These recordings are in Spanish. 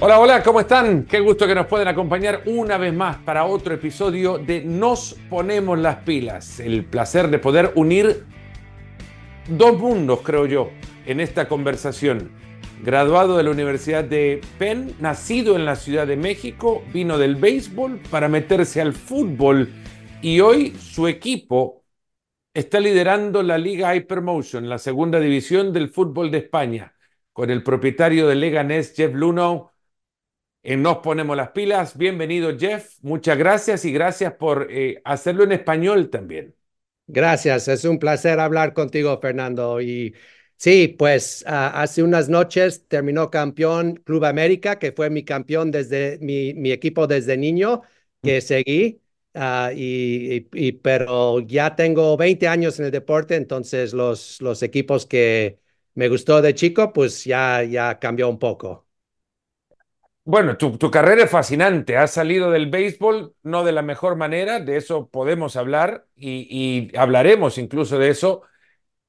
Hola, hola, ¿cómo están? Qué gusto que nos pueden acompañar una vez más para otro episodio de Nos ponemos las pilas. El placer de poder unir dos mundos, creo yo, en esta conversación. Graduado de la Universidad de Penn, nacido en la Ciudad de México, vino del béisbol para meterse al fútbol y hoy su equipo está liderando la Liga Hypermotion, la segunda división del fútbol de España, con el propietario de Leganés, Jeff Luno en Nos Ponemos las Pilas. Bienvenido, Jeff. Muchas gracias y gracias por eh, hacerlo en español también. Gracias, es un placer hablar contigo, Fernando. Y sí, pues ah, hace unas noches terminó campeón Club América, que fue mi campeón desde mi, mi equipo desde niño, que mm. seguí. Ah, y, y, pero ya tengo 20 años en el deporte, entonces los, los equipos que me gustó de chico, pues ya, ya cambió un poco. Bueno, tu, carrera es fascinante. Has salido del béisbol no de la mejor manera, de eso podemos hablar y, hablaremos incluso de eso,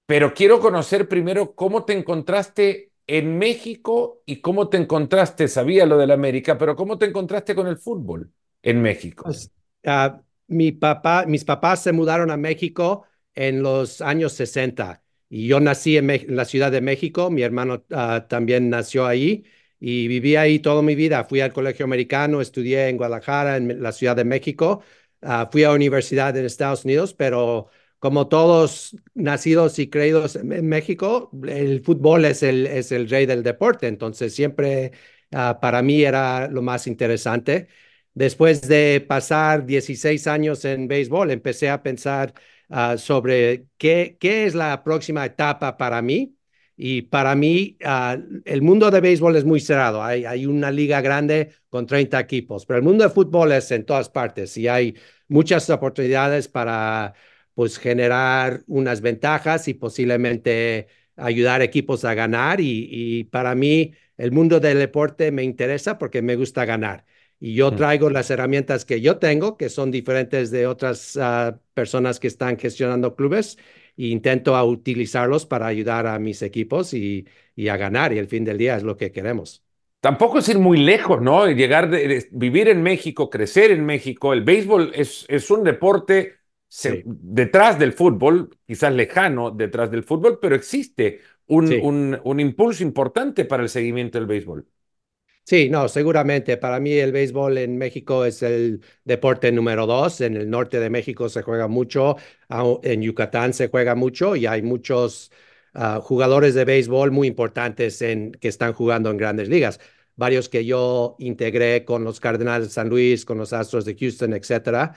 pero quiero conocer primero cómo te encontraste en México y cómo te encontraste, sabía lo del América, pero cómo te encontraste con el fútbol en México. Pues, ah, mi papá, mis papás se mudaron a México en los años 60 y yo nací en, la Ciudad de México, mi hermano ah, también nació ahí y viví ahí toda mi vida. Fui al colegio americano, estudié en Guadalajara, en la Ciudad de México, ah, fui a universidad en Estados Unidos, pero como todos nacidos y creídos en México, el fútbol es el, es el rey del deporte, entonces siempre ah, para mí era lo más interesante. Después de pasar 16 años en béisbol, empecé a pensar ah, sobre qué, qué es la próxima etapa para mí y para mí, ah, el mundo de béisbol es muy cerrado. Hay, hay, una liga grande con 30 equipos, pero el mundo de fútbol es en todas partes y hay muchas oportunidades para pues, generar unas ventajas y posiblemente ayudar equipos a ganar. Y, y para mí, el mundo del deporte me interesa porque me gusta ganar. Y yo mm. traigo las herramientas que yo tengo, que son diferentes de otras ah, personas que están gestionando clubes intento a utilizarlos para ayudar a mis equipos y, y, a ganar. Y el fin del día es lo que queremos. Tampoco es ir muy lejos, ¿no? Llegar, de, vivir en México, crecer en México. El béisbol es, es un deporte detrás del fútbol, quizás lejano detrás del fútbol, pero existe un, un, un impulso importante para el seguimiento del béisbol. Sí, no, seguramente. Para mí el béisbol en México es el deporte número dos. En el norte de México se juega mucho, en Yucatán se juega mucho y hay muchos ah, jugadores de béisbol muy importantes en, que están jugando en grandes ligas. Varios que yo integré con los Cardenales de San Luis, con los Astros de Houston, etcétera.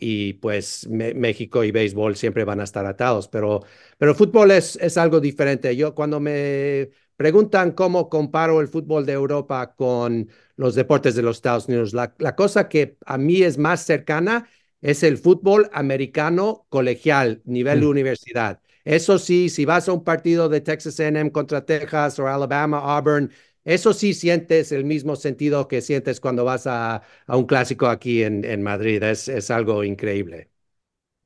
y pues México y béisbol siempre van a estar atados, pero, pero fútbol es, es algo diferente. Yo cuando me Preguntan cómo comparo el fútbol de Europa con los deportes de los Estados Unidos. La, cosa que a mí es más cercana es el fútbol americano colegial, nivel de mm. universidad. Eso sí, si vas a un partido de Texas AM contra Texas o Alabama, Auburn, eso sí sientes el mismo sentido que sientes cuando vas a, un clásico aquí en, en Madrid. Es, es algo increíble.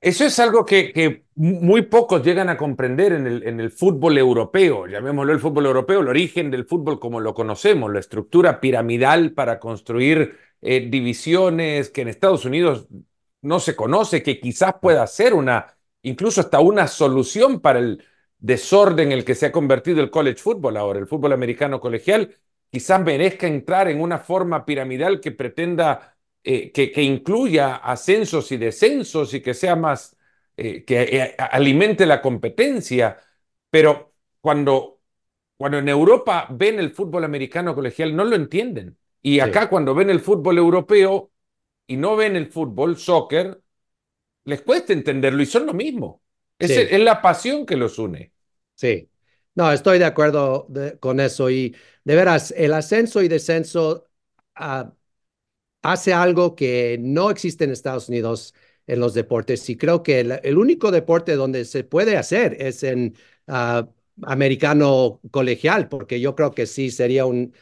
Eso es algo que, muy pocos llegan a comprender en el, fútbol europeo, llamémoslo el fútbol europeo, el origen del fútbol como lo conocemos, la estructura piramidal para construir eh, divisiones que en Estados Unidos no se conoce, que quizás pueda ser una, incluso hasta una solución para el desorden en el que se ha convertido el college football ahora, el fútbol americano colegial, quizás merezca entrar en una forma piramidal que pretenda eh, que, incluya ascensos y descensos y que sea más, eh, que eh, alimente la competencia, pero cuando, cuando en Europa ven el fútbol americano colegial no lo entienden. Y acá cuando ven el fútbol europeo y no ven el fútbol, soccer, les cuesta entenderlo y son lo mismo. Es, es la pasión que los une. Sí, no, estoy de acuerdo con eso y de veras, el ascenso y descenso uh, hace algo que no existe en Estados Unidos en los deportes y creo que el, único deporte donde se puede hacer es en ah, americano colegial, porque yo creo que sí sería un,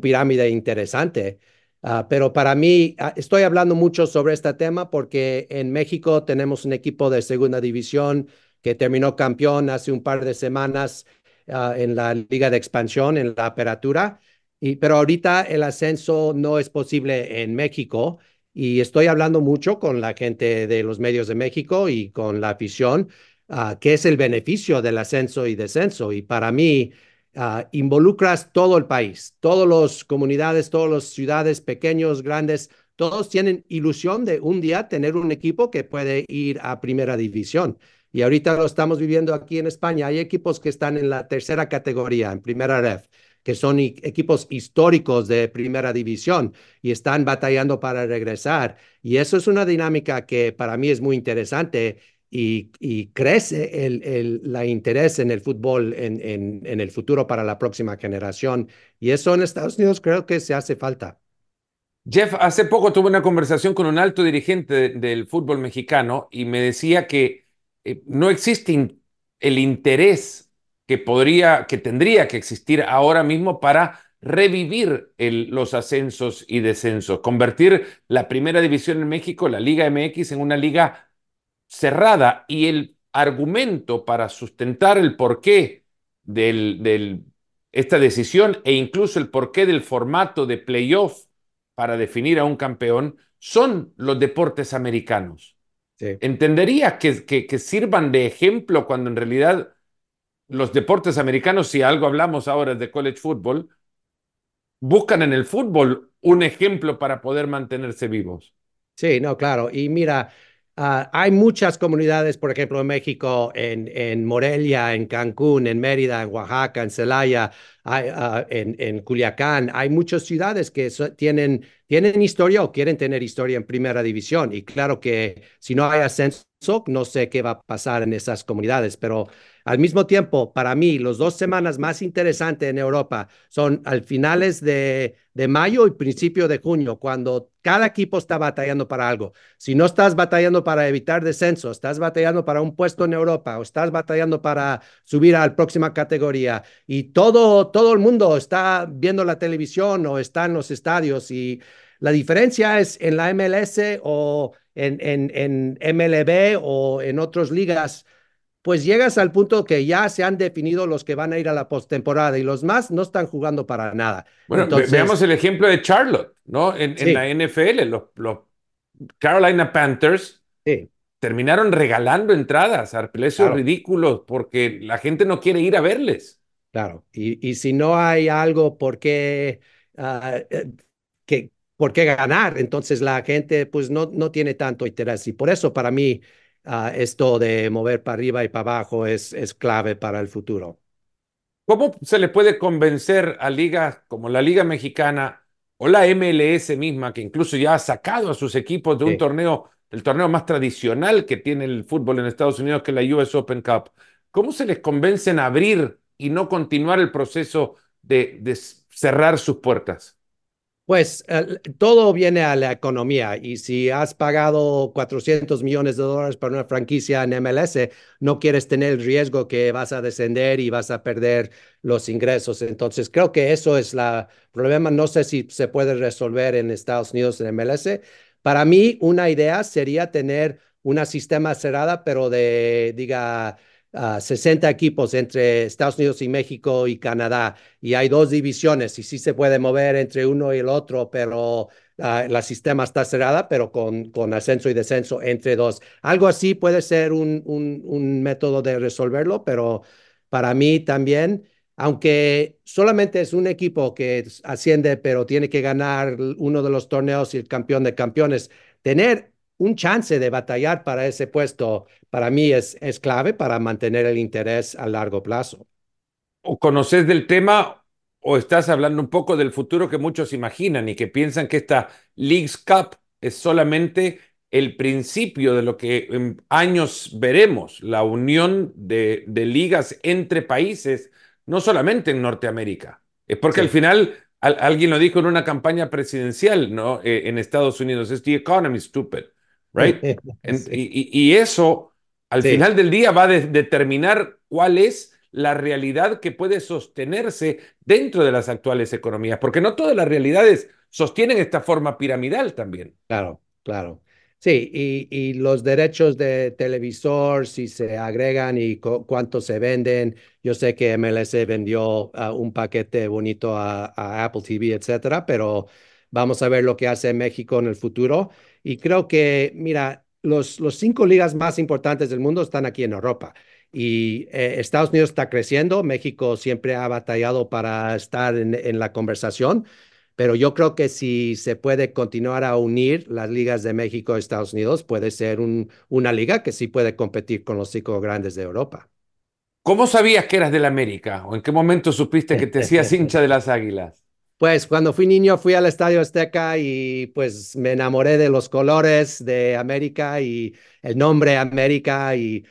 pirámide interesante. Ah, pero para mí, ah, estoy hablando mucho sobre este tema porque en México tenemos un equipo de segunda división que terminó campeón hace un par de semanas en la liga de expansión, en la apertura, Pero ahorita el ascenso no es posible en México y estoy hablando mucho con la gente de los medios de México y con la afición, uh, que es el beneficio del ascenso y descenso. Y para mí, uh, involucras todo el país, todas las comunidades, todas las ciudades, pequeños, grandes, todos tienen ilusión de un día tener un equipo que puede ir a primera división. Y ahorita lo estamos viviendo aquí en España. Hay equipos que están en la tercera categoría, en primera ref que son equipos históricos de primera división y están batallando para regresar. Y eso es una dinámica que para mí es muy interesante y, y crece el, el la interés en el fútbol en, en, en, el futuro para la próxima generación. Y eso en Estados Unidos creo que se hace falta. Jeff, hace poco tuve una conversación con un alto dirigente de, del fútbol mexicano y me decía que eh, no existe el interés que podría, que tendría que existir ahora mismo para revivir el, los ascensos y descensos, convertir la primera división en México, la Liga MX, en una liga cerrada. Y el argumento para sustentar el porqué de del, esta decisión e incluso el porqué del formato de playoff para definir a un campeón son los deportes americanos. Sí. Entendería que, que, que sirvan de ejemplo cuando en realidad los deportes americanos, si algo hablamos ahora de college football, buscan en el fútbol un ejemplo para poder mantenerse vivos. Sí, no, claro. Y mira, uh, hay muchas comunidades, por ejemplo, en México, en, en, Morelia, en Cancún, en Mérida, en Oaxaca, en Celaya, uh, en, en, Culiacán. Hay muchas ciudades que tienen, tienen historia o quieren tener historia en primera división. Y claro que si no hay ascenso, no sé qué va a pasar en esas comunidades, pero al mismo tiempo, para mí, las dos semanas más interesantes en Europa son al finales de, de mayo y principio de junio, cuando cada equipo está batallando para algo. Si no estás batallando para evitar descenso, estás batallando para un puesto en Europa o estás batallando para subir a la próxima categoría y todo, todo el mundo está viendo la televisión o está en los estadios y la diferencia es en la MLS o en, en, en MLB o en otras ligas pues llegas al punto que ya se han definido los que van a ir a la postemporada y los más no están jugando para nada. Bueno, Entonces, veamos el ejemplo de Charlotte, ¿no? En, sí. en la NFL, los, los, Carolina Panthers sí. terminaron regalando entradas a precios claro. ridículos porque la gente no quiere ir a verles. Claro, y, y si no hay algo por qué, uh, que, por qué ganar, entonces la gente pues no, no tiene tanto interés. Y por eso para mí uh, esto de mover para arriba y para abajo es, es clave para el futuro. ¿Cómo se le puede convencer a ligas como la Liga Mexicana o la MLS misma, que incluso ya ha sacado a sus equipos de un sí. torneo, el torneo más tradicional que tiene el fútbol en Estados Unidos, que es la US Open Cup? ¿Cómo se les convence en abrir y no continuar el proceso de, de cerrar sus puertas? Pues todo viene a la economía y si has pagado 400 millones de dólares para una franquicia en MLS, no quieres tener el riesgo que vas a descender y vas a perder los ingresos. Entonces creo que eso es el problema. No sé si se puede resolver en Estados Unidos en MLS. Para mí una idea sería tener una sistema cerrada, pero de, diga, uh, 60 equipos entre Estados Unidos y México y Canadá, y hay dos divisiones, y sí se puede mover entre uno y el otro, pero uh, la sistema está cerrada, pero con, con ascenso y descenso entre dos. Algo así puede ser un, un, un método de resolverlo, pero para mí también aunque solamente es un equipo que asciende, pero tiene que ganar uno de los torneos y el campeón de campeones, tener un chance de batallar para ese puesto para mí es, es clave para mantener el interés a largo plazo. ¿O conoces del tema o estás hablando un poco del futuro que muchos imaginan y que piensan que esta Leagues Cup es solamente el principio de lo que en años veremos, la unión de, de ligas entre países, no solamente en Norteamérica? Es porque sí. al final al, alguien lo dijo en una campaña presidencial ¿no? Eh, en Estados Unidos, es the economy stupid. Right? sí. y, y, eso, al sí. final del día, va a de determinar cuál es la realidad que puede sostenerse dentro de las actuales economías, porque no todas las realidades sostienen esta forma piramidal también. Claro, claro. Sí, y, y los derechos de televisor, si se agregan y cuánto se venden. Yo sé que MLS vendió uh, un paquete bonito a, a, Apple TV, etcétera, pero vamos a ver lo que hace México en el futuro. Y creo que, mira, los, los cinco ligas más importantes del mundo están aquí en Europa. Y eh, Estados Unidos está creciendo, México siempre ha batallado para estar en, en la conversación, pero yo creo que si se puede continuar a unir las ligas de México y Estados Unidos, puede ser un, una liga que sí puede competir con los cinco grandes de Europa. ¿Cómo sabías que eras del América? ¿O en qué momento supiste que te hacías hincha de las Águilas? Pues cuando fui niño fui al Estadio Azteca y pues me enamoré de los colores de América y el nombre América y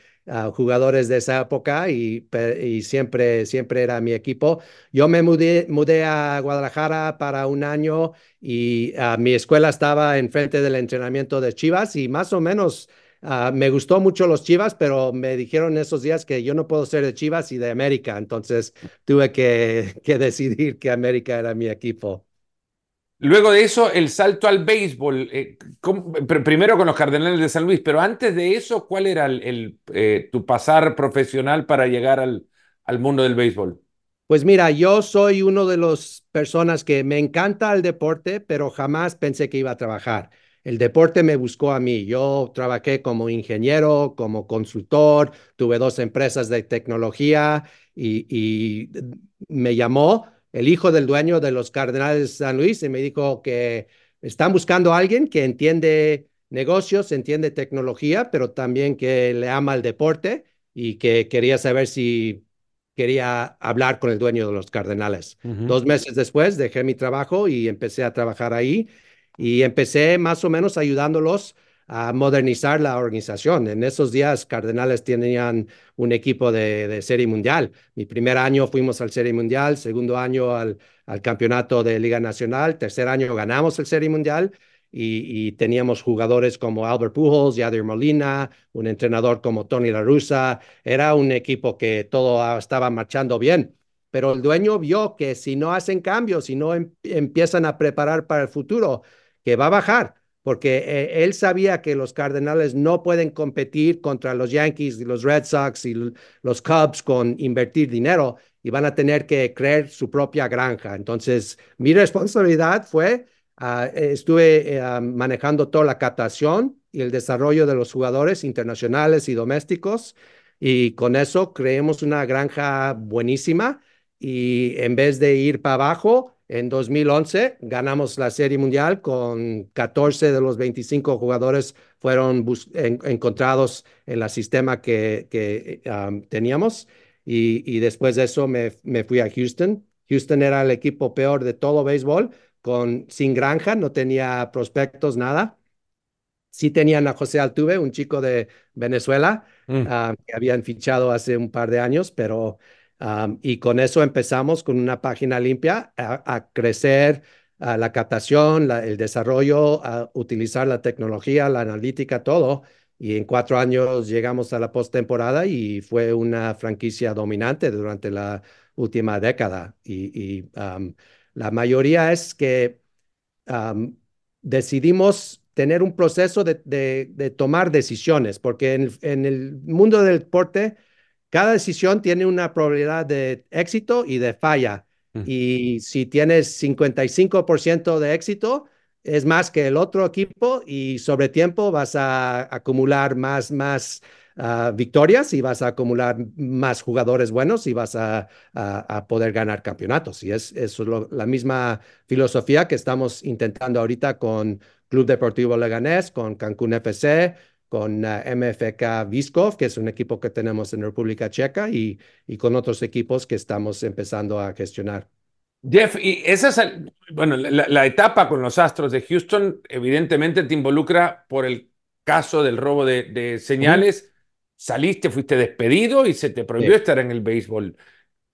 jugadores de esa época y, y, siempre, siempre era mi equipo. Yo me mudé, mudé a Guadalajara para un año y uh, mi escuela estaba enfrente del entrenamiento de Chivas y más o menos uh, me gustó mucho los Chivas, pero me dijeron esos días que yo no puedo ser de Chivas y de América, entonces tuve que, que decidir que América era mi equipo. Luego de eso, el salto al béisbol, eh, primero con los Cardenales de San Luis, pero antes de eso, ¿cuál era el, eh, tu pasar profesional para llegar al, al mundo del béisbol? Pues mira, yo soy uno de las personas que me encanta el deporte, pero jamás pensé que iba a trabajar. El deporte me buscó a mí. Yo trabajé como ingeniero, como consultor, tuve dos empresas de tecnología y, y me llamó el hijo del dueño de los Cardenales de San Luis, y me dijo que están buscando a alguien que entiende negocios, entiende tecnología, pero también que le ama el deporte y que quería saber si quería hablar con el dueño de los Cardenales. Dos meses después dejé mi trabajo y empecé a trabajar ahí y empecé más o menos ayudándolos a modernizar la organización. En esos días, Cardenales tenían un equipo de, Serie Mundial. Mi primer año fuimos al Serie Mundial, segundo año al, al campeonato de Liga Nacional, tercer año ganamos el Serie Mundial. Y, teníamos jugadores como Albert Pujols, Yadir Molina, un entrenador como Tony La Russa. Era un equipo que todo estaba marchando bien. Pero el dueño vio que si no hacen cambios, si no em, empiezan a preparar para el futuro, que va a bajar porque eh, él sabía que los Cardenales no pueden competir contra los Yankees y los Red Sox y los Cubs con invertir dinero y van a tener que crear su propia granja. Entonces, mi responsabilidad fue, uh, estuve uh, manejando toda la captación y el desarrollo de los jugadores internacionales y domésticos y con eso creemos una granja buenísima y en vez de ir para abajo, en 2011 ganamos la Serie Mundial con 14 de los 25 jugadores fueron encontrados en el sistema que, que teníamos y, después de eso me, me, fui a Houston. Houston era el equipo peor de todo béisbol, con, sin granja, no tenía prospectos, nada. Sí tenían a José Altuve, un chico de Venezuela, mm. que habían fichado hace un par de años, pero y con eso empezamos con una página limpia a, crecer la captación, el desarrollo, a utilizar la tecnología, la analítica, todo. Y en cuatro años llegamos a la postemporada y fue una franquicia dominante durante la última década. Y, la mayoría es que decidimos tener un proceso de, tomar decisiones, porque en, en el mundo del deporte, cada decisión tiene una probabilidad de éxito y de falla. Y si tienes 55% de éxito, es más que el otro equipo y sobre tiempo vas a acumular más, más ah, victorias y vas a acumular más jugadores buenos y vas a, a, poder ganar campeonatos. Y es, es la misma filosofía que estamos intentando ahorita con Club Deportivo Leganés, con Cancún FC, con uh, MFK Viskov, que es un equipo que tenemos en República Checa, y, y con otros equipos que estamos empezando a gestionar. Jeff, y esa es, bueno, la, etapa con los Astros de Houston evidentemente te involucra por el caso del robo de, señales. Saliste, fuiste despedido y se te prohibió estar en el béisbol.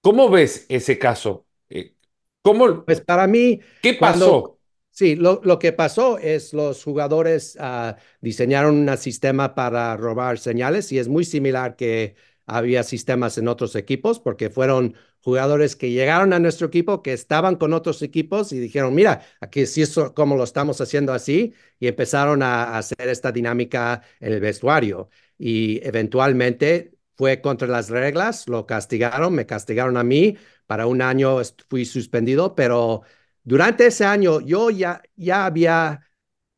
¿Cómo ves ese caso? Eh, ¿Cómo? Pues para mí. ¿Qué pasó? Sí, lo, lo, que pasó es los jugadores uh, diseñaron un sistema para robar señales y es muy similar que había sistemas en otros equipos, porque fueron jugadores que llegaron a nuestro equipo, que estaban con otros equipos y dijeron, mira, aquí sí es como lo estamos haciendo así, y empezaron a hacer esta dinámica en el vestuario. Y eventualmente fue contra las reglas, lo castigaron, me castigaron a mí, para un año fui suspendido, pero durante ese año yo ya, ya había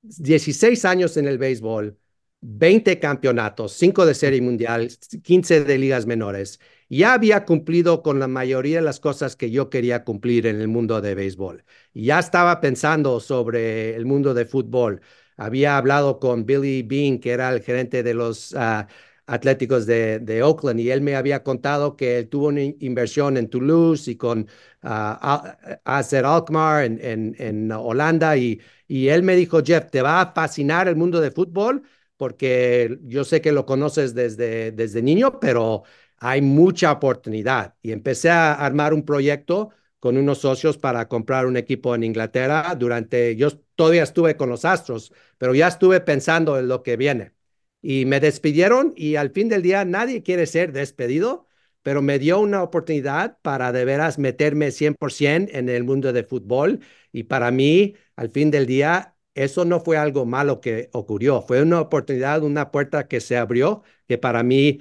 16 años en el béisbol, 20 campeonatos, 5 de serie mundial, 15 de ligas menores. Ya había cumplido con la mayoría de las cosas que yo quería cumplir en el mundo de béisbol. Ya estaba pensando sobre el mundo de fútbol. Había hablado con Billy Bean, que era el gerente de los uh, Atléticos de, de, Oakland, y él me había contado que él tuvo una inversión en Toulouse y con uh, Acer Alkmaar en, en, en Holanda, y, y él me dijo, Jeff, te va a fascinar el mundo de fútbol porque yo sé que lo conoces desde, desde niño, pero hay mucha oportunidad. Y empecé a armar un proyecto con unos socios para comprar un equipo en Inglaterra durante, yo todavía estuve con los Astros, pero ya estuve pensando en lo que viene. Y me despidieron y al fin del día nadie quiere ser despedido, pero me dio una oportunidad para de veras meterme 100% en el mundo de fútbol. Y para mí, al fin del día, eso no fue algo malo que ocurrió, fue una oportunidad, una puerta que se abrió, que para mí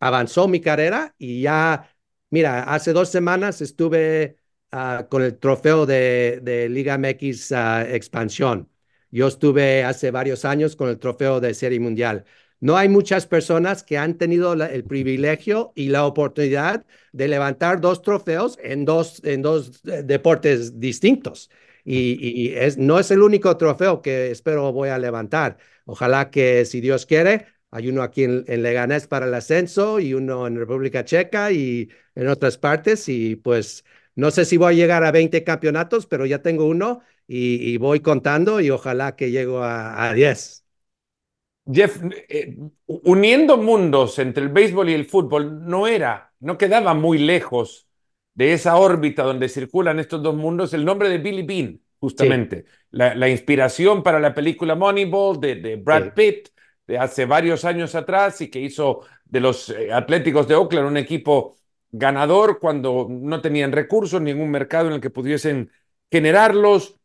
avanzó mi carrera y ya, mira, hace dos semanas estuve uh, con el trofeo de, de Liga MX uh, Expansión. Yo estuve hace varios años con el trofeo de Serie Mundial. No hay muchas personas que han tenido el privilegio y la oportunidad de levantar dos trofeos en dos, en dos eh, deportes distintos y, no es el único trofeo que espero voy a levantar. Ojalá que, si Dios quiere, hay uno aquí en, en, Leganés para el ascenso y uno en República Checa y en otras partes. Y pues no sé si voy a llegar a 20 campeonatos, pero ya tengo uno y, y voy contando y ojalá que llego a, a 10. Jeff, eh, uniendo mundos entre el béisbol y el fútbol no era, no quedaba muy lejos de esa órbita donde circulan estos dos mundos, el nombre de Billy Bean, justamente. Sí. La, la, inspiración para la película Moneyball de, de Brad sí. Pitt de hace varios años atrás y que hizo de los eh, Atléticos de Oakland un equipo ganador cuando no tenían recursos, ningún mercado en el que pudiesen generarlos.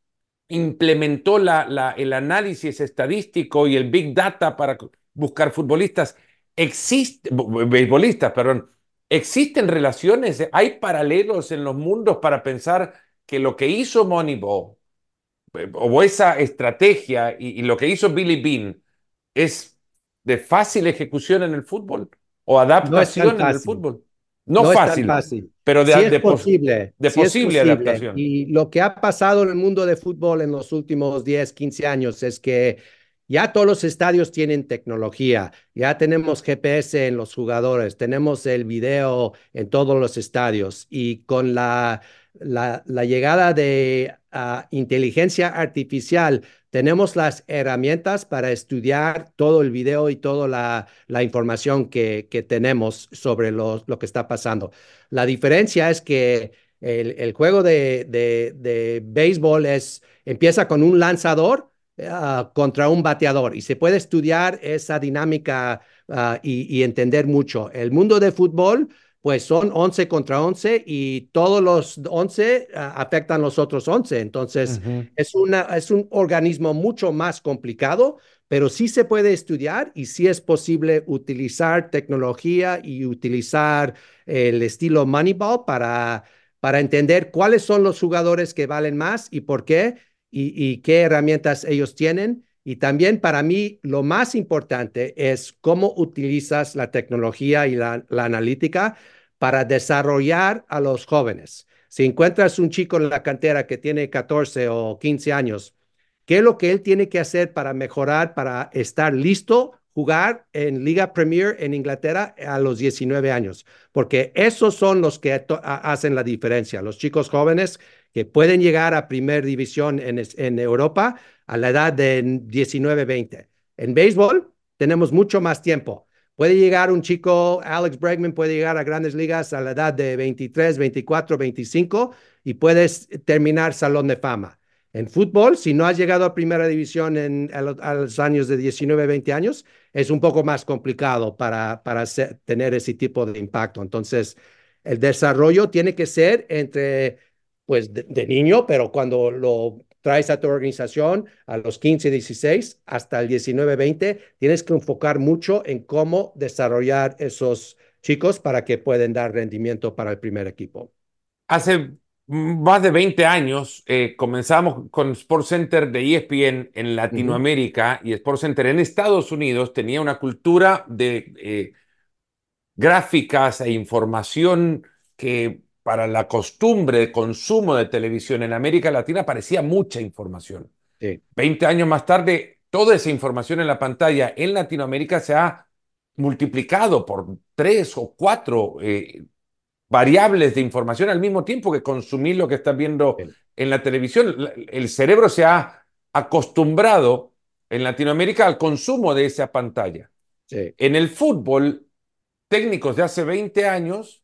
Implementó la, la, el análisis estadístico y el big data para buscar futbolistas. Existe, beisbolistas, perdón, ¿Existen relaciones? ¿Hay paralelos en los mundos para pensar que lo que hizo Moneyball eh, o esa estrategia y, y, lo que hizo Billy Bean es de fácil ejecución en el fútbol o adaptación no en el fútbol? No, no fácil, fácil, pero de, sí de, posible, de sí posible, posible, adaptación. Y lo que ha pasado en el mundo de fútbol en los últimos 10, 15 años es que ya todos los estadios tienen tecnología, ya tenemos GPS en los jugadores, tenemos el video en todos los estadios y con la, la, llegada de uh, inteligencia artificial tenemos las herramientas para estudiar todo el video y toda la, información que, tenemos sobre lo, lo, que está pasando. La diferencia es que el, juego de, de, de béisbol es, empieza con un lanzador Uh, contra un bateador y se puede estudiar esa dinámica uh, y, y, entender mucho. El mundo de fútbol, pues son 11 contra 11 y todos los 11 uh, afectan los otros 11. Entonces, uh -huh. es, una, es un organismo mucho más complicado, pero sí se puede estudiar y sí es posible utilizar tecnología y utilizar el estilo Moneyball para, para entender cuáles son los jugadores que valen más y por qué y, y, qué herramientas ellos tienen. Y también para mí lo más importante es cómo utilizas la tecnología y la, analítica para desarrollar a los jóvenes. Si encuentras un chico en la cantera que tiene 14 o 15 años, ¿qué es lo que él tiene que hacer para mejorar, para estar listo jugar en Liga Premier en Inglaterra a los 19 años, porque esos son los que hacen la diferencia. Los chicos jóvenes que pueden llegar a primer división en, en Europa a la edad de 19, 20. En béisbol tenemos mucho más tiempo. Puede llegar un chico, Alex Bregman puede llegar a grandes ligas a la edad de 23, 24, 25 y puedes terminar Salón de Fama. En fútbol, si no has llegado a primera división en, a, los años de 19, 20 años, es un poco más complicado para, para tener ese tipo de impacto. Entonces, el desarrollo tiene que ser entre, pues, de, niño, pero cuando lo traes a tu organización a los 15, 16 hasta el 19, 20, tienes que enfocar mucho en cómo desarrollar esos chicos para que puedan dar rendimiento para el primer equipo. Hace más de 20 años eh, comenzamos con Sports Center de ESPN en Latinoamérica y Sports Center en Estados Unidos tenía una cultura de eh, gráficas e información que para la costumbre de consumo de televisión en América Latina parecía mucha información. 20 años más tarde, toda esa información en la pantalla en Latinoamérica se ha multiplicado por tres o cuatro eh, variables de información al mismo tiempo que consumir lo que estás viendo en la televisión. El cerebro se ha acostumbrado en Latinoamérica al consumo de esa pantalla. En el fútbol, técnicos de hace 20 años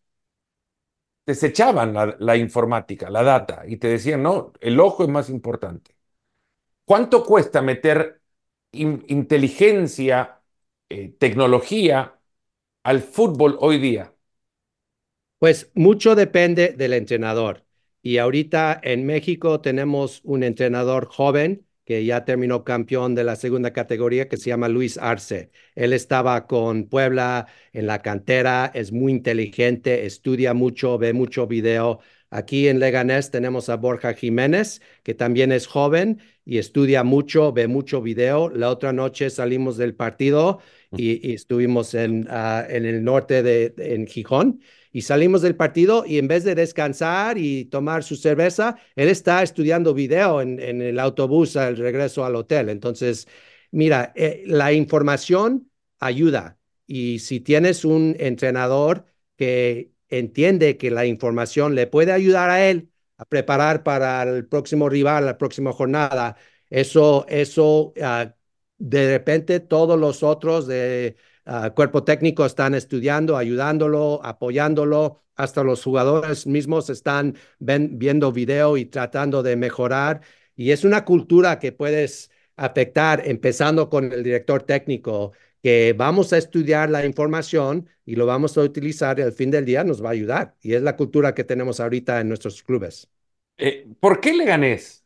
desechaban la, informática, la data, y te decían, no, el ojo es más importante. ¿Cuánto cuesta meter inteligencia, eh, tecnología al fútbol hoy día? Pues mucho depende del entrenador. Y ahorita en México tenemos un entrenador joven que ya terminó campeón de la segunda categoría, que se llama Luis Arce. Él estaba con Puebla en la cantera, es muy inteligente, estudia mucho, ve mucho video. Aquí en Leganés tenemos a Borja Jiménez, que también es joven y estudia mucho, ve mucho video. La otra noche salimos del partido y, estuvimos en, ah, en el norte de en Gijón y salimos del partido y en vez de descansar y tomar su cerveza, él está estudiando video en, el autobús al regreso al hotel. Entonces, mira, eh, la información ayuda y si tienes un entrenador que entiende que la información le puede ayudar a él a preparar para el próximo rival, la próxima jornada, eso, eso, ah, de repente todos los otros de Ah, cuerpo técnico están estudiando, ayudándolo, apoyándolo, hasta los jugadores mismos están viendo video y tratando de mejorar. Y es una cultura que puedes afectar, empezando con el director técnico, que vamos a estudiar la información y lo vamos a utilizar y al fin del día nos va a ayudar. Y es la cultura que tenemos ahorita en nuestros clubes. Eh, ¿Por qué Leganés?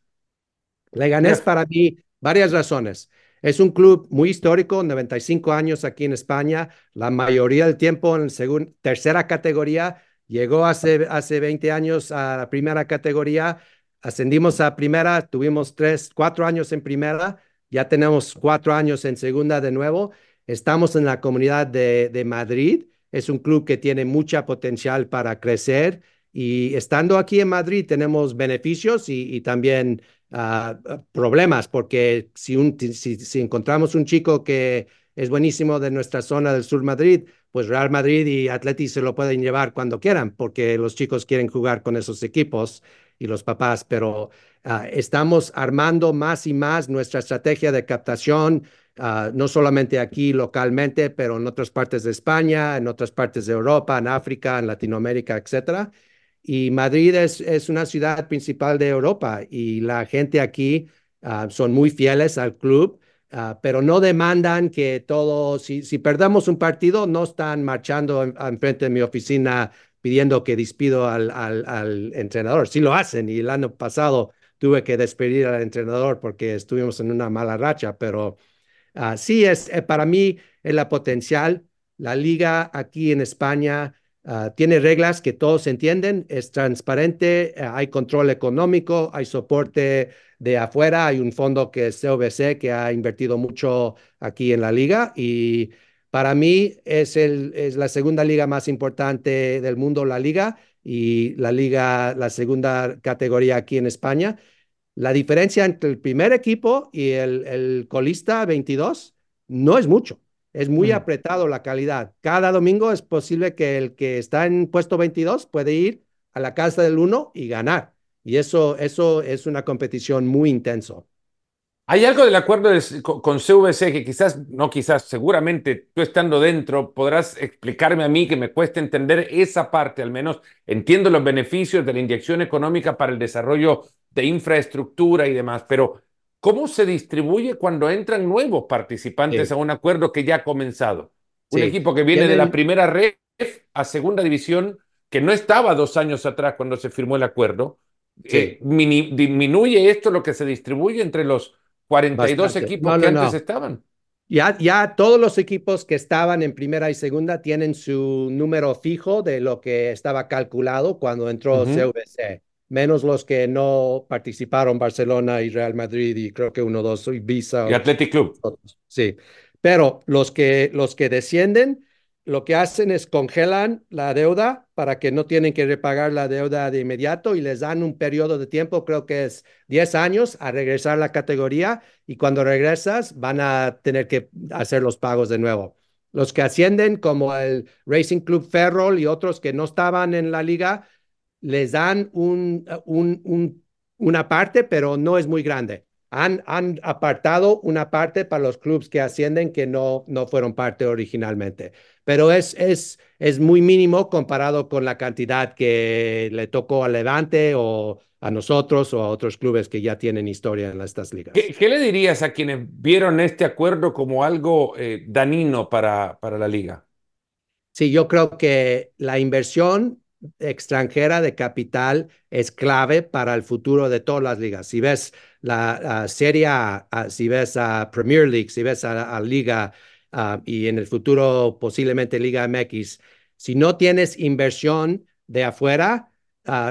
Leganés para mí, varias razones. Es un club muy histórico, 95 años aquí en España, la mayoría del tiempo en la tercera categoría. Llegó hace, hace 20 años a la primera categoría, ascendimos a primera, tuvimos tres, cuatro años en primera, ya tenemos cuatro años en segunda de nuevo. Estamos en la comunidad de, de Madrid, es un club que tiene mucha potencial para crecer y estando aquí en Madrid tenemos beneficios y, y también problemas, porque si, un, si, encontramos un chico que es buenísimo de nuestra zona del sur Madrid, pues Real Madrid y Atleti se lo pueden llevar cuando quieran, porque los chicos quieren jugar con esos equipos y los papás, pero ah, estamos armando más y más nuestra estrategia de captación, ah, no solamente aquí localmente, pero en otras partes de España, en otras partes de Europa, en África, en Latinoamérica, etcétera. Y Madrid es, es una ciudad principal de Europa y la gente aquí ah, son muy fieles al club, ah, pero no demandan que todo, si, si perdemos un partido, no están marchando en, frente de mi oficina pidiendo que despido al, al, al, entrenador. Sí lo hacen y el año pasado tuve que despedir al entrenador porque estuvimos en una mala racha, pero uh, sí es, eh, para mí es la potencial. La liga aquí en España Ah, tiene reglas que todos entienden, es transparente, eh, hay control económico, hay soporte de afuera, hay un fondo que es CVC que ha invertido mucho aquí en la liga y para mí es, el, es la segunda liga más importante del mundo, la liga, y la liga, la segunda categoría aquí en España. La diferencia entre el primer equipo y el, el colista 22 no es mucho. Es muy apretado la calidad. Cada domingo es posible que el que está en puesto 22 puede ir a la casa del 1 y ganar. Y eso, eso es una competición muy intenso. Hay algo del acuerdo con CVC que quizás, no quizás, seguramente tú estando dentro podrás explicarme a mí que me cuesta entender esa parte, al menos entiendo los beneficios de la inyección económica para el desarrollo de infraestructura y demás, pero ¿cómo se distribuye cuando entran nuevos participantes Sí, a un acuerdo que ya ha comenzado? Un sí. equipo que viene de la primera red a segunda división, que no estaba dos años atrás cuando se firmó el acuerdo, eh, sí, mini- disminuye esto lo que se distribuye entre los 42 bastante. equipos No, que no, antes no. estaban. Ya, ya todos los equipos que estaban en primera y segunda tienen su número fijo de lo que estaba calculado cuando entró Ujú. CVC, menos los que no participaron, Barcelona y Real Madrid y creo que uno, dos, Visa Y Athletic Club. otros. Sí, pero los que, los que descienden, lo que hacen es congelan la deuda para que no tienen que repagar la deuda de inmediato y les dan un periodo de tiempo, creo que es 10 años, a regresar a la categoría y cuando regresas van a tener que hacer los pagos de nuevo. Los que ascienden, como el Racing Club Ferrol y otros que no estaban en la liga, les dan un, un, un, una parte, pero no es muy grande. Han, han, apartado una parte para los clubes que ascienden que no, no fueron parte originalmente, pero es, es, es muy mínimo comparado con la cantidad que le tocó a Levante o a nosotros o a otros clubes que ya tienen historia en estas ligas. ¿Qué, qué le dirías a quienes vieron este acuerdo como algo eh, danino para, para la liga? Sí, yo creo que la inversión extranjera de capital es clave para el futuro de todas las ligas. Si ves la Serie A, si ves a Premier League, si ves a, Liga y en el futuro posiblemente Liga MX, si no tienes inversión de afuera,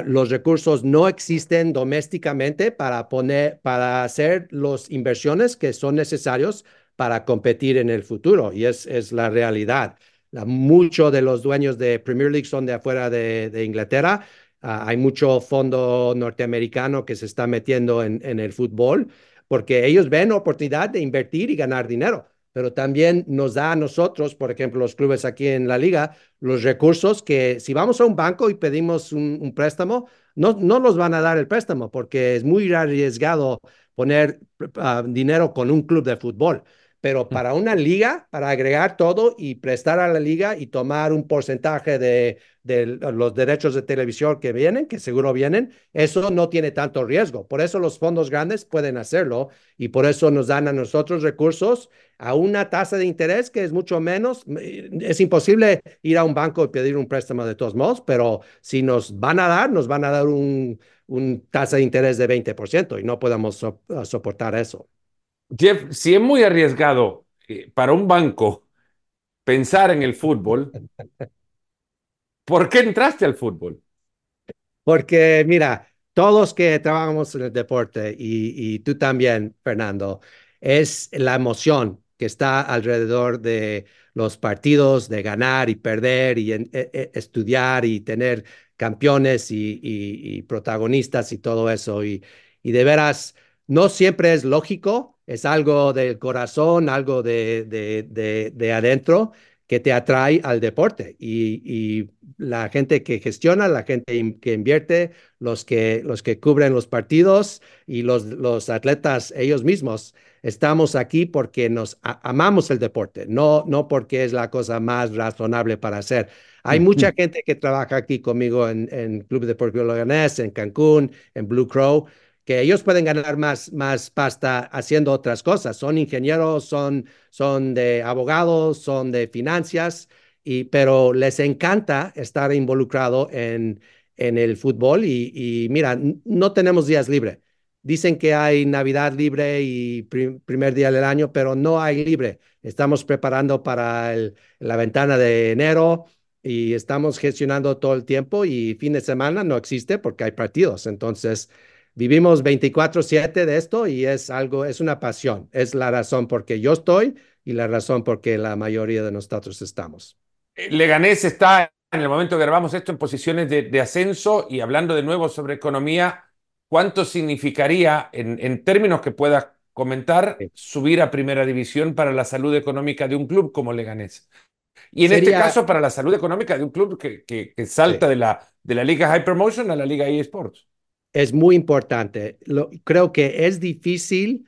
los recursos no existen domésticamente para poner, para hacer las inversiones que son necesarios para competir en el futuro y es, es la realidad. Muchos de los dueños de Premier League son de afuera de, Inglaterra. Uh, hay mucho fondo norteamericano que se está metiendo en, el fútbol porque ellos ven oportunidad de invertir y ganar dinero, pero también nos da a nosotros, por ejemplo, los clubes aquí en la liga, los recursos que si vamos a un banco y pedimos un, préstamo, no, no nos van a dar el préstamo porque es muy arriesgado poner uh, dinero con un club de fútbol pero para una liga, para agregar todo y prestar a la liga y tomar un porcentaje de, de, los derechos de televisión que vienen, que seguro vienen, eso no tiene tanto riesgo. Por eso los fondos grandes pueden hacerlo y por eso nos dan a nosotros recursos a una tasa de interés que es mucho menos. Es imposible ir a un banco y pedir un préstamo de todos modos, pero si nos van a dar, nos van a dar un, un tasa de interés de 20% y no podemos so, soportar eso. Jeff, si es muy arriesgado eh, para un banco pensar en el fútbol, ¿por qué entraste al fútbol? Porque mira, todos que trabajamos en el deporte y, tú también, Fernando, es la emoción que está alrededor de los partidos, de ganar y perder y en, e, estudiar y tener campeones y, protagonistas y todo eso. Y de veras, no siempre es lógico, es algo del corazón, algo de, de, de, de adentro que te atrae al deporte y, y, la gente que gestiona, la gente que invierte, los que, los que cubren los partidos y los, los atletas ellos mismos, estamos aquí porque nos amamos el deporte, no, no porque es la cosa más razonable para hacer. Hay mucha gente que trabaja aquí conmigo en, en Club Deportivo Loganés, en Cancún, en Blue Crow, que ellos pueden ganar más, más pasta haciendo otras cosas. Son ingenieros, son, son de abogados, son de finanzas, y, pero les encanta estar involucrado en, en el fútbol y, mira, no tenemos días libres. Dicen que hay Navidad libre y prim primer día del año, pero no hay libre. Estamos preparando para el, la ventana de enero y estamos gestionando todo el tiempo y fin de semana no existe porque hay partidos. Entonces, vivimos 24/7 de esto y es algo, es una pasión, es la razón por que yo estoy y la razón por que la mayoría de nosotros estamos. Leganés está en el momento que grabamos esto en posiciones de, de ascenso y hablando de nuevo sobre economía, ¿cuánto significaría en, en términos que puedas comentar sí. subir a primera división para la salud económica de un club como Leganés? Y en Sería... este caso, para la salud económica de un club que, que, que salta sí. de, la, de la Liga High Promotion a la Liga eSports es muy importante. Creo que es difícil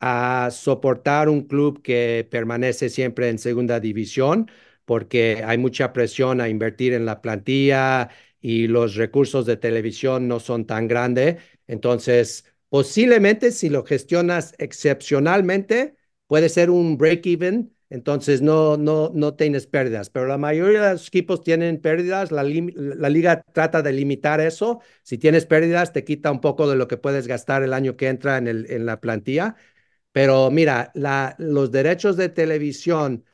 uh, soportar un club que permanece siempre en segunda división porque hay mucha presión a invertir en la plantilla y los recursos de televisión no son tan grandes. Entonces, posiblemente si lo gestionas excepcionalmente, puede ser un break-even, entonces no, no, no tienes pérdidas, pero la mayoría de los equipos tienen pérdidas, la, liga trata de limitar eso, si tienes pérdidas te quita un poco de lo que puedes gastar el año que entra en, el, en la plantilla, pero mira, los derechos de televisión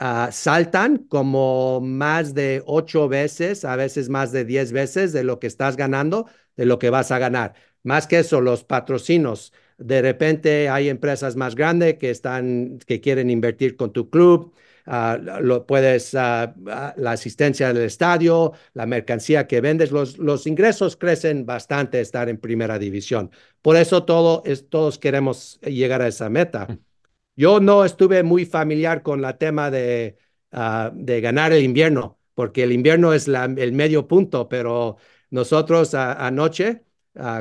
uh, saltan como más de ocho veces, a veces más de diez veces de lo que estás ganando, de lo que vas a ganar. Más que eso, los patrocinos. De repente hay empresas más grandes que están, que quieren invertir con tu club. Uh, lo puedes, uh, la asistencia del estadio, la mercancía que vendes, los, los ingresos crecen bastante estar en primera división. Por eso todo es, todos queremos llegar a esa meta. Mm. Yo no estuve muy familiar con la tema de, uh, de ganar el invierno, porque el invierno es la, el medio punto, pero nosotros anoche,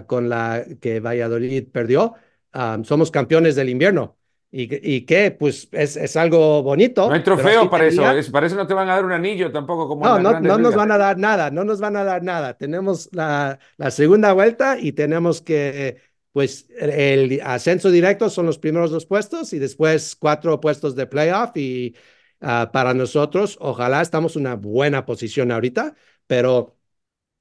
con la que Valladolid perdió, um, somos campeones del invierno. ¿Y, y qué? Pues es, es, algo bonito. No hay trofeo para eso. Es, para eso no te van a dar un anillo tampoco. Como no, no, no nos van a dar nada. No nos van a dar nada. Tenemos la, la segunda vuelta y tenemos que pues el ascenso directo son los primeros dos puestos y después cuatro puestos de playoff y uh, para nosotros, ojalá estamos en una buena posición ahorita, pero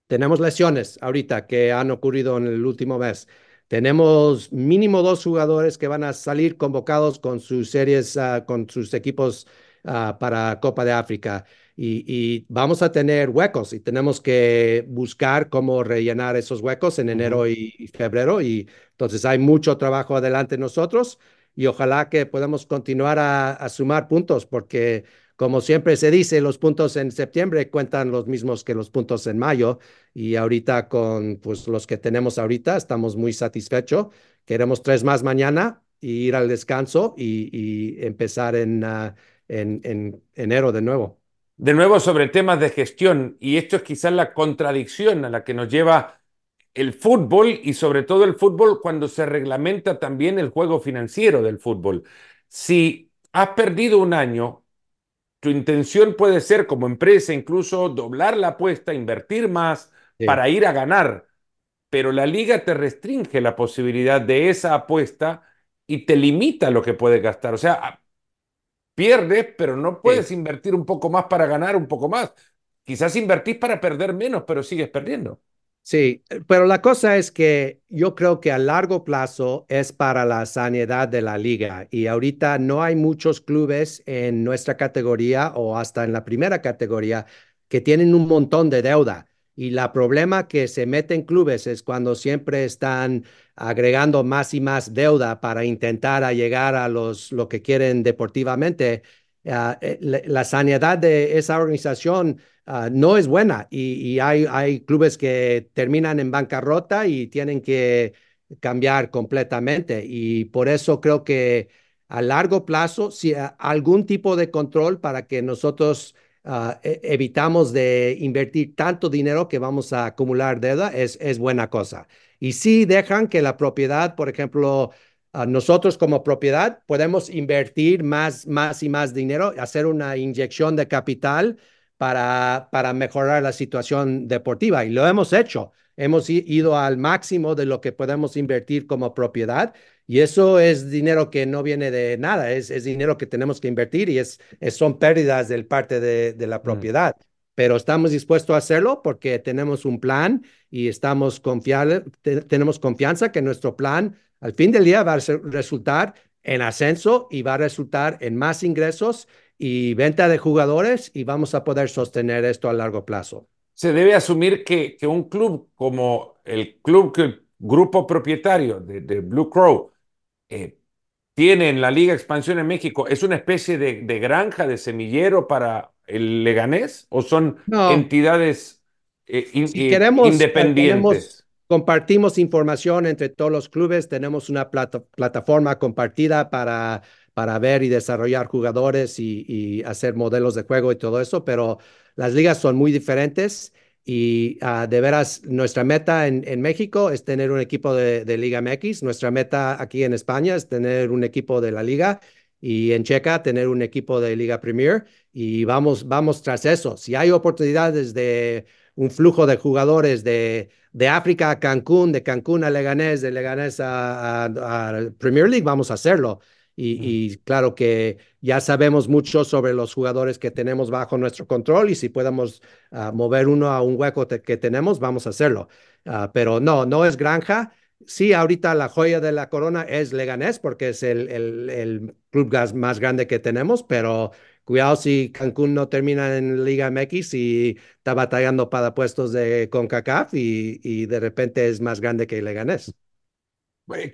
tenemos lesiones ahorita que han ocurrido en el último mes. Tenemos mínimo dos jugadores que van a salir convocados con sus series, uh, con sus equipos uh, para Copa de África y, vamos a tener huecos y tenemos que buscar cómo rellenar esos huecos en enero y, febrero. Y entonces hay mucho trabajo adelante nosotros y ojalá que podamos continuar a, sumar puntos porque como siempre se dice, los puntos en septiembre cuentan los mismos que los puntos en mayo y ahorita con pues, los que tenemos ahorita estamos muy satisfechos. Queremos tres más mañana y ir al descanso y, empezar en, ah, en, en enero de nuevo de nuevo sobre temas de gestión, y esto es quizás la contradicción a la que nos lleva el fútbol y sobre todo el fútbol cuando se reglamenta también el juego financiero del fútbol. Si has perdido un año, tu intención puede ser como empresa incluso doblar la apuesta, invertir más sí. para ir a ganar, pero la liga te restringe la posibilidad de esa apuesta y te limita lo que puedes gastar. O sea, pierdes, pero no puedes sí. invertir un poco más para ganar un poco más. Quizás invertís para perder menos, pero sigues perdiendo. Sí, pero la cosa es que yo creo que a largo plazo es para la sanidad de la liga y ahorita no hay muchos clubes en nuestra categoría o hasta en la primera categoría que tienen un montón de deuda. Y la problema que se mete en clubes es cuando siempre están agregando más y más deuda para intentar llegar a los, lo que quieren deportivamente. Uh, la, la, sanidad de esa organización uh, no es buena y, y hay, hay, clubes que terminan en bancarrota y tienen que cambiar completamente. Y por eso creo que a largo plazo, si algún tipo de control para que nosotros uh, evitamos de invertir tanto dinero que vamos a acumular deuda, es, es buena cosa. Y si dejan que la propiedad, por ejemplo, nosotros como propiedad podemos invertir más, más y más dinero, hacer una inyección de capital para, para mejorar la situación deportiva. Y lo hemos hecho. Hemos ido al máximo de lo que podemos invertir como propiedad y eso es dinero que no viene de nada, es, es dinero que tenemos que invertir y es, es son pérdidas del parte de, de la mm. propiedad. Mm. Pero estamos dispuestos a hacerlo porque tenemos un plan y estamos confiables, te, tenemos confianza que nuestro plan al fin del día va a resultar en ascenso y va a resultar en más ingresos y venta de jugadores y vamos a poder sostener esto a largo plazo. Se debe asumir que, que un club como el club que el grupo propietario de, de Blue Crow eh, tiene en la Liga Expansión en México, ¿es una especie de, de granja, de semillero para el Leganés o son no. entidades eh, in, si queremos, independientes? Tenemos, compartimos información entre todos los clubes, tenemos una plata, plataforma compartida para, para ver y desarrollar jugadores y, y hacer modelos de juego y todo eso, pero las ligas son muy diferentes y uh, de veras, nuestra meta en, en, México es tener un equipo de, de, Liga MX. Nuestra meta aquí en España es tener un equipo de la Liga y en Checa tener un equipo de Liga Premier. Y vamos, vamos tras eso. Si hay oportunidades de un flujo de jugadores de, de África a Cancún, de Cancún a Leganés, de Leganés a, Premier League, vamos a hacerlo. Y, claro que ya sabemos mucho sobre los jugadores que tenemos bajo nuestro control y si podemos ah, mover uno a un hueco que tenemos, vamos a hacerlo. Ah, pero no, no es granja. Sí, ahorita la joya de la corona es Leganés porque es el, el, el club gas más grande que tenemos, pero cuidado si Cancún no termina en Liga MX y está batallando para puestos de CONCACAF y, y de repente es más grande que Leganés.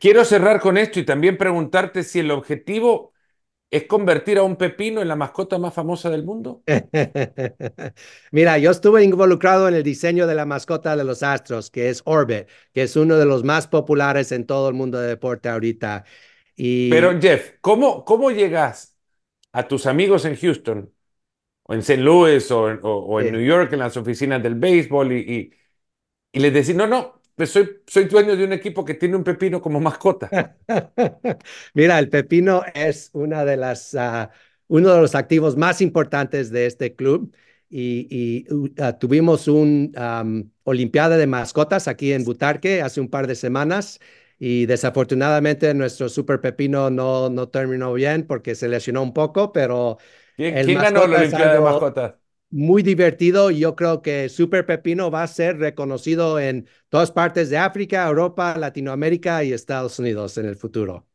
Quiero cerrar con esto y también preguntarte si el objetivo es convertir a un pepino en la mascota más famosa del mundo. Mira, yo estuve involucrado en el diseño de la mascota de los Astros, que es Orbit, que es uno de los más populares en todo el mundo de deporte ahorita. Y... Pero Jeff, ¿cómo, cómo llegas a tus amigos en Houston, o en St. Louis, o, en New York, en las oficinas del béisbol, y, y, les decís, no, no, pues soy, soy dueño de un equipo que tiene un pepino como mascota. Mira, el pepino es una de las, ah, uno de los activos más importantes de este club. Y, ah, tuvimos un Olimpiada de Mascotas aquí en Butarque hace un par de semanas y desafortunadamente nuestro Super Pepino no, no terminó bien porque se lesionó un poco, pero... ¿Quién, ganó la Olimpiada de Mascotas? Muy divertido y yo creo que Super Pepino va a ser reconocido en todas partes de África, Europa, Latinoamérica y Estados Unidos en el futuro.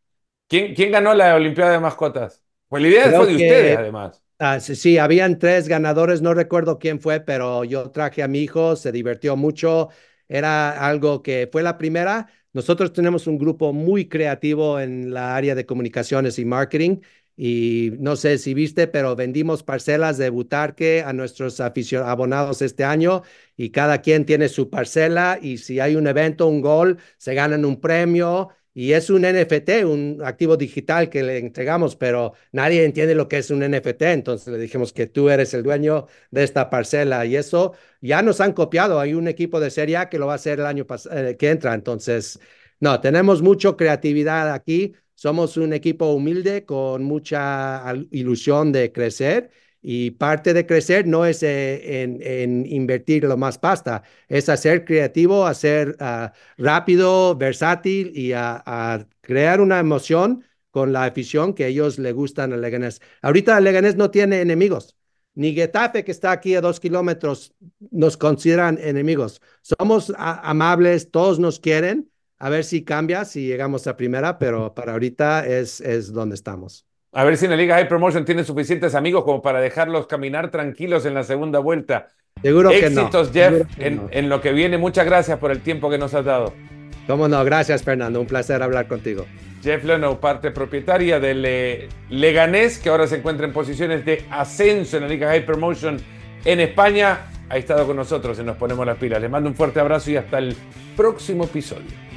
¿Quién, quién ganó la Olimpiada de Mascotas? Pues la idea fue de ustedes, además. Ah, sí, sí, habían tres ganadores, no recuerdo quién fue, pero yo traje a mi hijo, se divirtió mucho. Era algo que fue la primera, nosotros tenemos un grupo muy creativo en la área de comunicaciones y marketing y no sé si viste, pero vendimos parcelas de Butarque a nuestros abonados este año y cada quien tiene su parcela y si hay un evento, un gol, se ganan un premio y es un NFT, un activo digital que le entregamos, pero nadie entiende lo que es un NFT, entonces le dijimos que tú eres el dueño de esta parcela y eso ya nos han copiado, hay un equipo de Serie que lo va a hacer el año eh, que entra, entonces, no, tenemos mucha creatividad aquí, somos un equipo humilde con mucha ilusión de crecer y parte de crecer no es eh, en, invertir lo más pasta, es hacer creativo, hacer uh, rápido, versátil y a, crear una emoción con la afición que ellos le gustan a Leganés. Ahorita Leganés no tiene enemigos. Ni Getafe, que está aquí a dos kilómetros, nos consideran enemigos. Somos amables, todos nos quieren. A ver si cambia, si llegamos a primera, pero para ahorita es, es donde estamos. A ver si en la Liga High Promotion tiene suficientes amigos como para dejarlos caminar tranquilos en la segunda vuelta. Seguro que no. Éxitos, Jeff, en, lo que viene. Muchas gracias por el tiempo que nos has dado. Cómo no, gracias, Fernando. Un placer hablar contigo. Jeff Leno, parte propietaria del eh, Leganés, que ahora se encuentra en posiciones de ascenso en la Liga High Promotion en España. Ha estado con nosotros y nos ponemos las pilas. Les mando un fuerte abrazo y hasta el próximo episodio.